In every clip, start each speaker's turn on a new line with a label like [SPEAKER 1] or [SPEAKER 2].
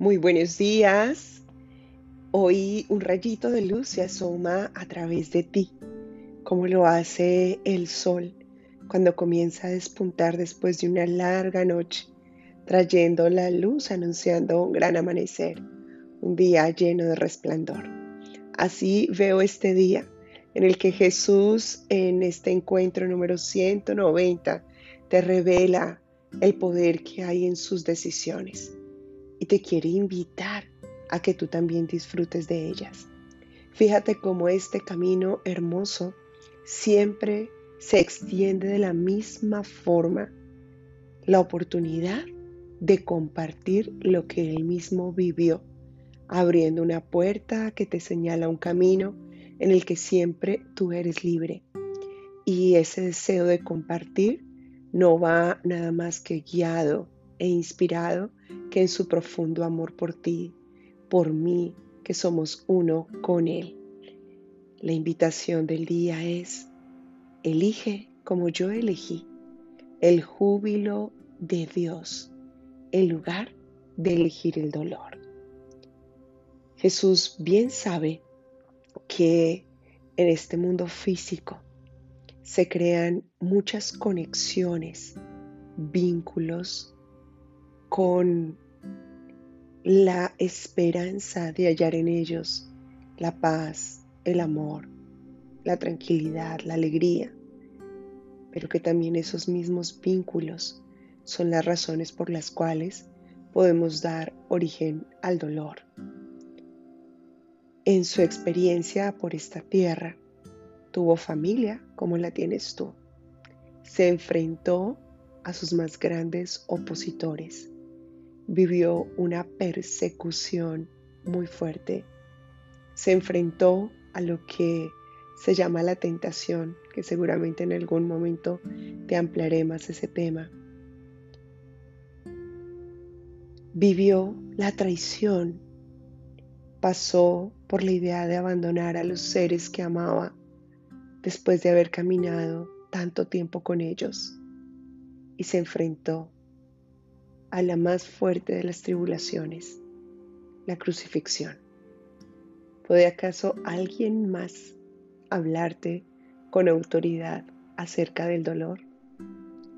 [SPEAKER 1] Muy buenos días. Hoy un rayito de luz se asoma a través de ti, como lo hace el sol cuando comienza a despuntar después de una larga noche, trayendo la luz anunciando un gran amanecer, un día lleno de resplandor. Así veo este día en el que Jesús en este encuentro número 190 te revela el poder que hay en sus decisiones y te quiere invitar a que tú también disfrutes de ellas. Fíjate cómo este camino hermoso siempre se extiende de la misma forma. La oportunidad de compartir lo que él mismo vivió, abriendo una puerta que te señala un camino en el que siempre tú eres libre. Y ese deseo de compartir no va nada más que guiado e inspirado en su profundo amor por ti, por mí, que somos uno con Él. La invitación del día es, elige como yo elegí, el júbilo de Dios, en lugar de elegir el dolor. Jesús bien sabe que en este mundo físico se crean muchas conexiones, vínculos, con la esperanza de hallar en ellos la paz, el amor, la tranquilidad, la alegría, pero que también esos mismos vínculos son las razones por las cuales podemos dar origen al dolor. En su experiencia por esta tierra, tuvo familia como la tienes tú. Se enfrentó a sus más grandes opositores vivió una persecución muy fuerte. Se enfrentó a lo que se llama la tentación, que seguramente en algún momento te ampliaré más ese tema. Vivió la traición, pasó por la idea de abandonar a los seres que amaba después de haber caminado tanto tiempo con ellos y se enfrentó a la más fuerte de las tribulaciones, la crucifixión. ¿Puede acaso alguien más hablarte con autoridad acerca del dolor?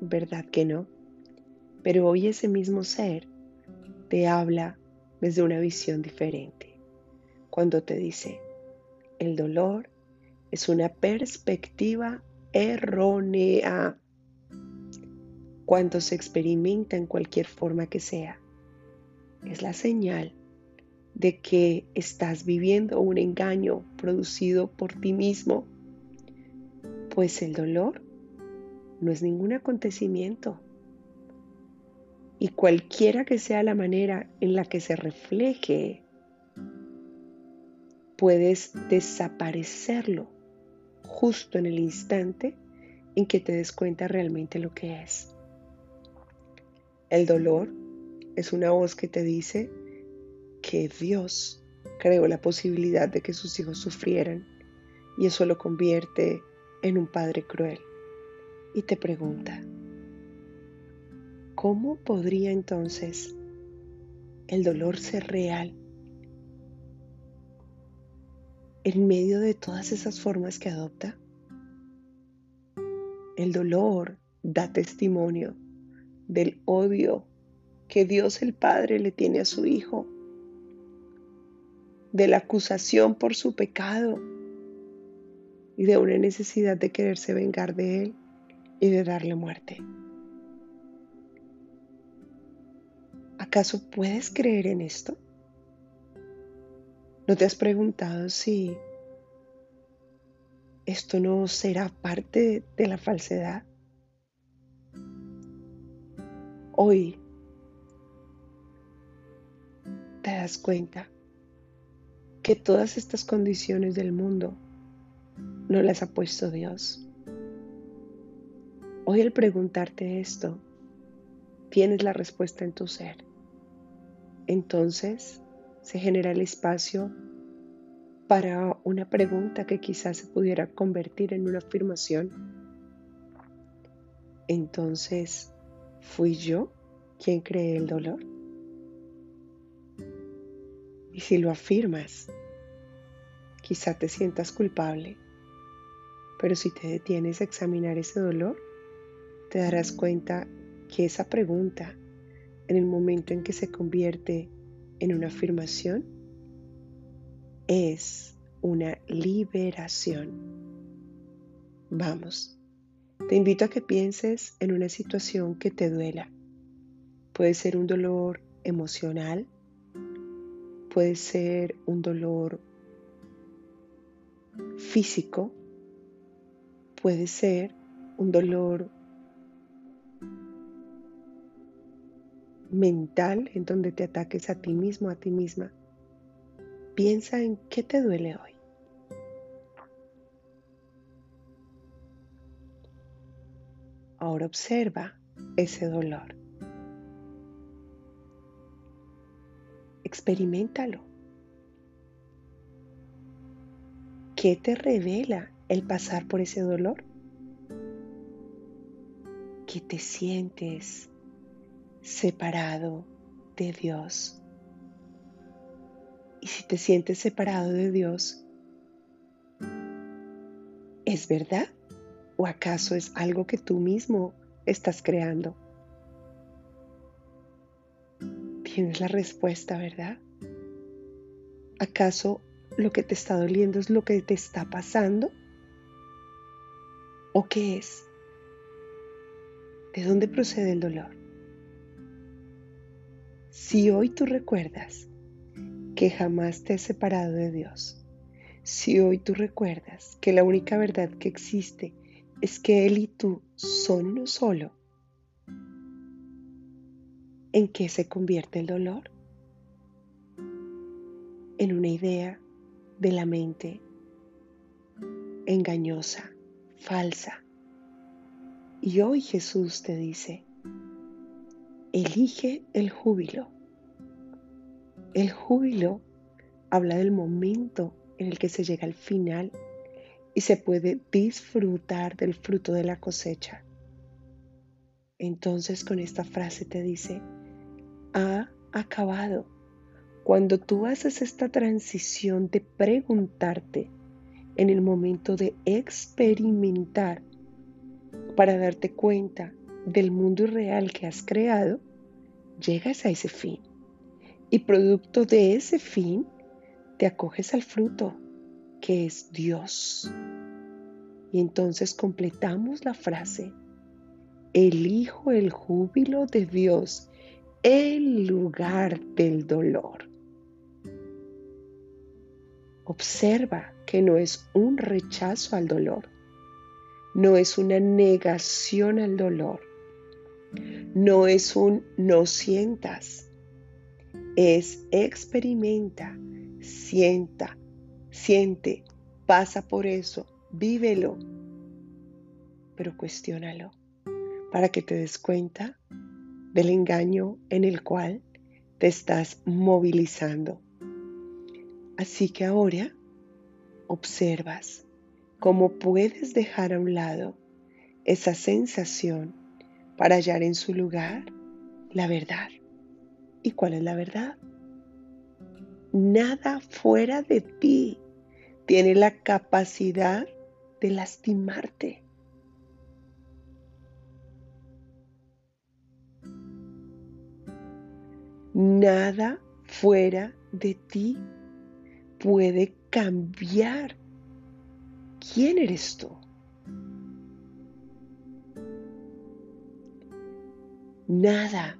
[SPEAKER 1] ¿Verdad que no? Pero hoy ese mismo ser te habla desde una visión diferente. Cuando te dice, el dolor es una perspectiva errónea cuando se experimenta en cualquier forma que sea. Es la señal de que estás viviendo un engaño producido por ti mismo, pues el dolor no es ningún acontecimiento. Y cualquiera que sea la manera en la que se refleje, puedes desaparecerlo justo en el instante en que te des cuenta realmente lo que es. El dolor es una voz que te dice que Dios creó la posibilidad de que sus hijos sufrieran y eso lo convierte en un padre cruel. Y te pregunta, ¿cómo podría entonces el dolor ser real en medio de todas esas formas que adopta? El dolor da testimonio del odio que Dios el Padre le tiene a su Hijo, de la acusación por su pecado y de una necesidad de quererse vengar de Él y de darle muerte. ¿Acaso puedes creer en esto? ¿No te has preguntado si esto no será parte de la falsedad? Hoy te das cuenta que todas estas condiciones del mundo no las ha puesto Dios. Hoy al preguntarte esto, tienes la respuesta en tu ser. Entonces se genera el espacio para una pregunta que quizás se pudiera convertir en una afirmación. Entonces, ¿Fui yo quien creé el dolor? Y si lo afirmas, quizá te sientas culpable, pero si te detienes a examinar ese dolor, te darás cuenta que esa pregunta, en el momento en que se convierte en una afirmación, es una liberación. Vamos, te invito a que pienses en una situación que te duela. Puede ser un dolor emocional, puede ser un dolor físico, puede ser un dolor mental en donde te ataques a ti mismo, a ti misma. Piensa en qué te duele hoy. Ahora observa ese dolor. Experimentalo. ¿Qué te revela el pasar por ese dolor? ¿Qué te sientes separado de Dios? Y si te sientes separado de Dios, ¿es verdad? ¿O acaso es algo que tú mismo estás creando? Tienes la respuesta, ¿verdad? ¿Acaso lo que te está doliendo es lo que te está pasando? ¿O qué es? ¿De dónde procede el dolor? Si hoy tú recuerdas que jamás te has separado de Dios, si hoy tú recuerdas que la única verdad que existe es que Él y tú son uno solo, ¿en qué se convierte el dolor? En una idea de la mente engañosa, falsa. Y hoy Jesús te dice, elige el júbilo. El júbilo habla del momento en el que se llega al final y se puede disfrutar del fruto de la cosecha. Entonces con esta frase te dice, ha acabado. Cuando tú haces esta transición de preguntarte en el momento de experimentar para darte cuenta del mundo irreal que has creado, llegas a ese fin. Y producto de ese fin, te acoges al fruto, que es Dios. Y entonces completamos la frase, elijo el júbilo de Dios en lugar del dolor. Observa que no es un rechazo al dolor, no es una negación al dolor, no es un no sientas, es experimenta, sienta, siente, pasa por eso, vívelo, pero cuestiónalo para que te des cuenta del engaño en el cual te estás movilizando. Así que ahora observas cómo puedes dejar a un lado esa sensación para hallar en su lugar la verdad. ¿Y cuál es la verdad? Nada fuera de ti tiene la capacidad de lastimarte. Nada fuera de ti puede cambiar quién eres tú. Nada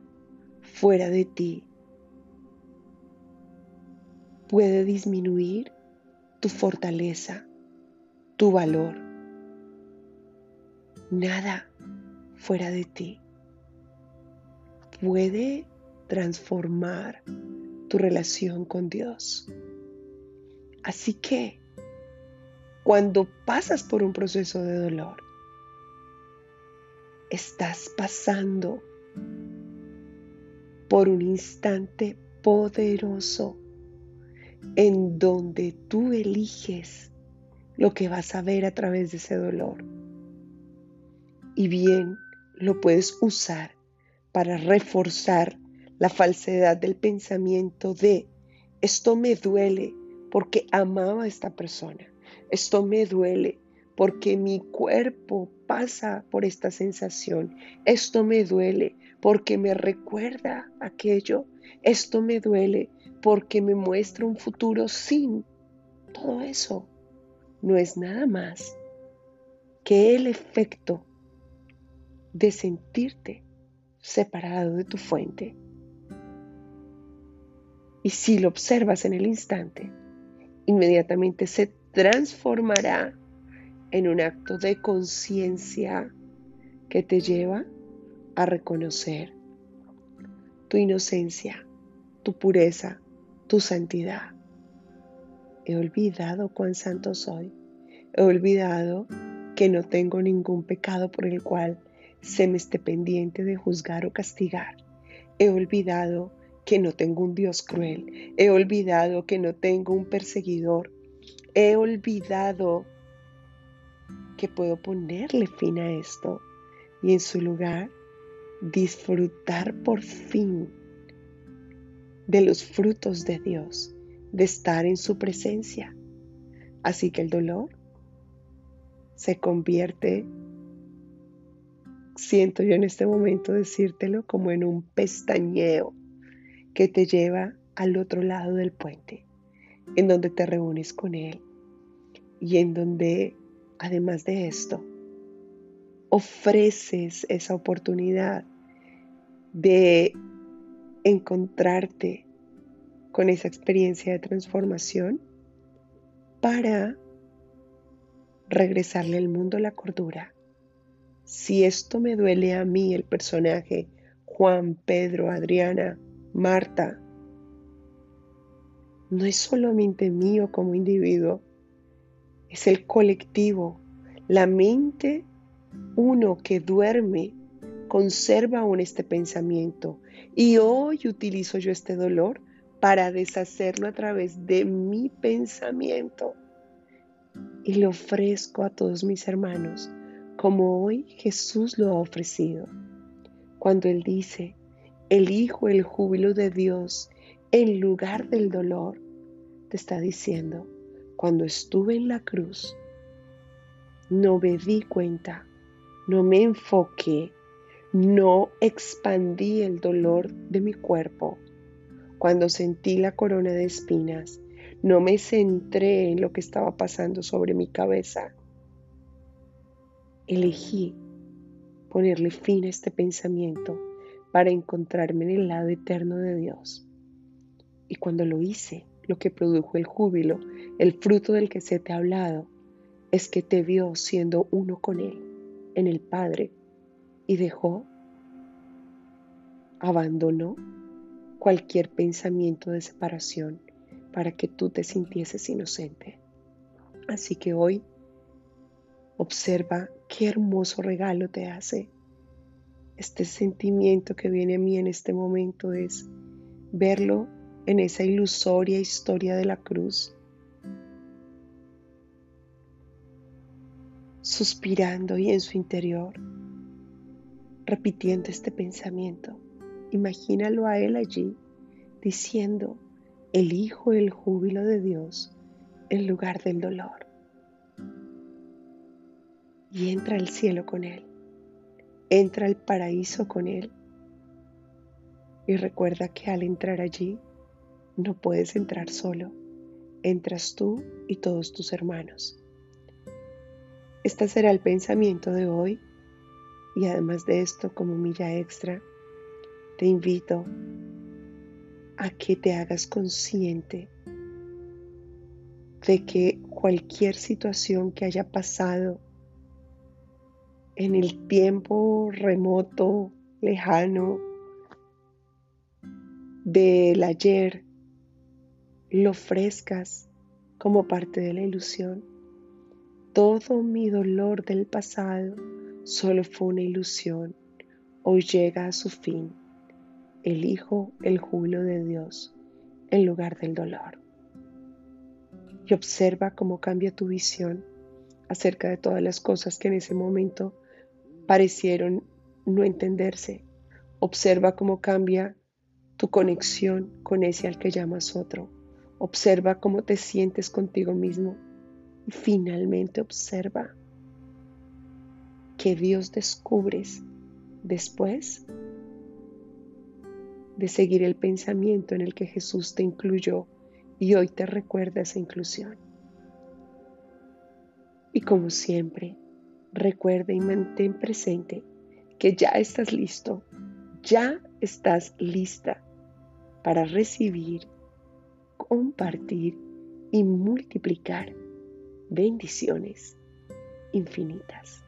[SPEAKER 1] fuera de ti puede disminuir tu fortaleza, tu valor. Nada fuera de ti puede transformar tu relación con Dios. Así que cuando pasas por un proceso de dolor, estás pasando por un instante poderoso en donde tú eliges lo que vas a ver a través de ese dolor. Y bien, lo puedes usar para reforzar la falsedad del pensamiento de Esto me duele porque amaba a esta persona. Esto me duele porque mi cuerpo pasa por esta sensación. Esto me duele porque me recuerda aquello. Esto me duele porque me muestra un futuro sin todo eso. No es nada más que el efecto de sentirte separado de tu fuente. Y si lo observas en el instante, inmediatamente se transformará en un acto de conciencia que te lleva a reconocer tu inocencia, tu pureza, tu santidad. He olvidado cuán santo soy. He olvidado que no tengo ningún pecado por el cual se me esté pendiente de juzgar o castigar. He olvidado que no tengo un Dios cruel. He olvidado que no tengo un perseguidor. He olvidado que puedo ponerle fin a esto y en su lugar disfrutar por fin de los frutos de Dios, de estar en su presencia. Así que el dolor se convierte, siento yo en este momento decírtelo, como en un pestañeo que te lleva al otro lado del puente, en donde te reúnes con Él y en donde, además de esto, ofreces esa oportunidad de encontrarte con esa experiencia de transformación para regresarle al mundo la cordura. Si esto me duele a mí, el personaje Juan, Pedro, Adriana, Marta, no es solamente mío como individuo, es el colectivo, la mente, uno que duerme, conserva aún este pensamiento y hoy utilizo yo este dolor para deshacerlo a través de mi pensamiento y lo ofrezco a todos mis hermanos como hoy Jesús lo ha ofrecido. Cuando Él dice, elijo el júbilo de Dios en lugar del dolor, te está diciendo, cuando estuve en la cruz, no me di cuenta, no me enfoqué, no expandí el dolor de mi cuerpo. Cuando sentí la corona de espinas, no me centré en lo que estaba pasando sobre mi cabeza. Elegí ponerle fin a este pensamiento para encontrarme en el lado eterno de Dios. Y cuando lo hice, lo que produjo el júbilo, el fruto del que se te ha hablado, es que te vio siendo uno con Él, en el Padre, y dejó, abandonó cualquier pensamiento de separación para que tú te sintieses inocente. Así que hoy observa qué hermoso regalo te hace este sentimiento que viene a mí en este momento es verlo en esa ilusoria historia de la cruz, suspirando y en su interior, repitiendo este pensamiento. Imagínalo a él allí diciendo, elijo el júbilo de Dios en lugar del dolor. Y entra al cielo con él entra al paraíso con Él. Y recuerda que al entrar allí, no puedes entrar solo, entras tú y todos tus hermanos. Este será el pensamiento de hoy y además de esto, como milla extra, te invito a que te hagas consciente de que cualquier situación que haya pasado en el tiempo remoto, lejano del ayer, lo ofrezcas como parte de la ilusión. Todo mi dolor del pasado solo fue una ilusión. Hoy llega a su fin. Elijo el júbilo de Dios en lugar del dolor. Y observa cómo cambia tu visión acerca de todas las cosas que en ese momento parecieron no entenderse. Observa cómo cambia tu conexión con ese al que llamas otro. Observa cómo te sientes contigo mismo y finalmente observa que Dios descubres después de seguir el pensamiento en el que Jesús te incluyó y hoy te recuerda esa inclusión. Y como siempre, recuerda y mantén presente que ya estás listo, ya estás lista para recibir, compartir y multiplicar bendiciones infinitas.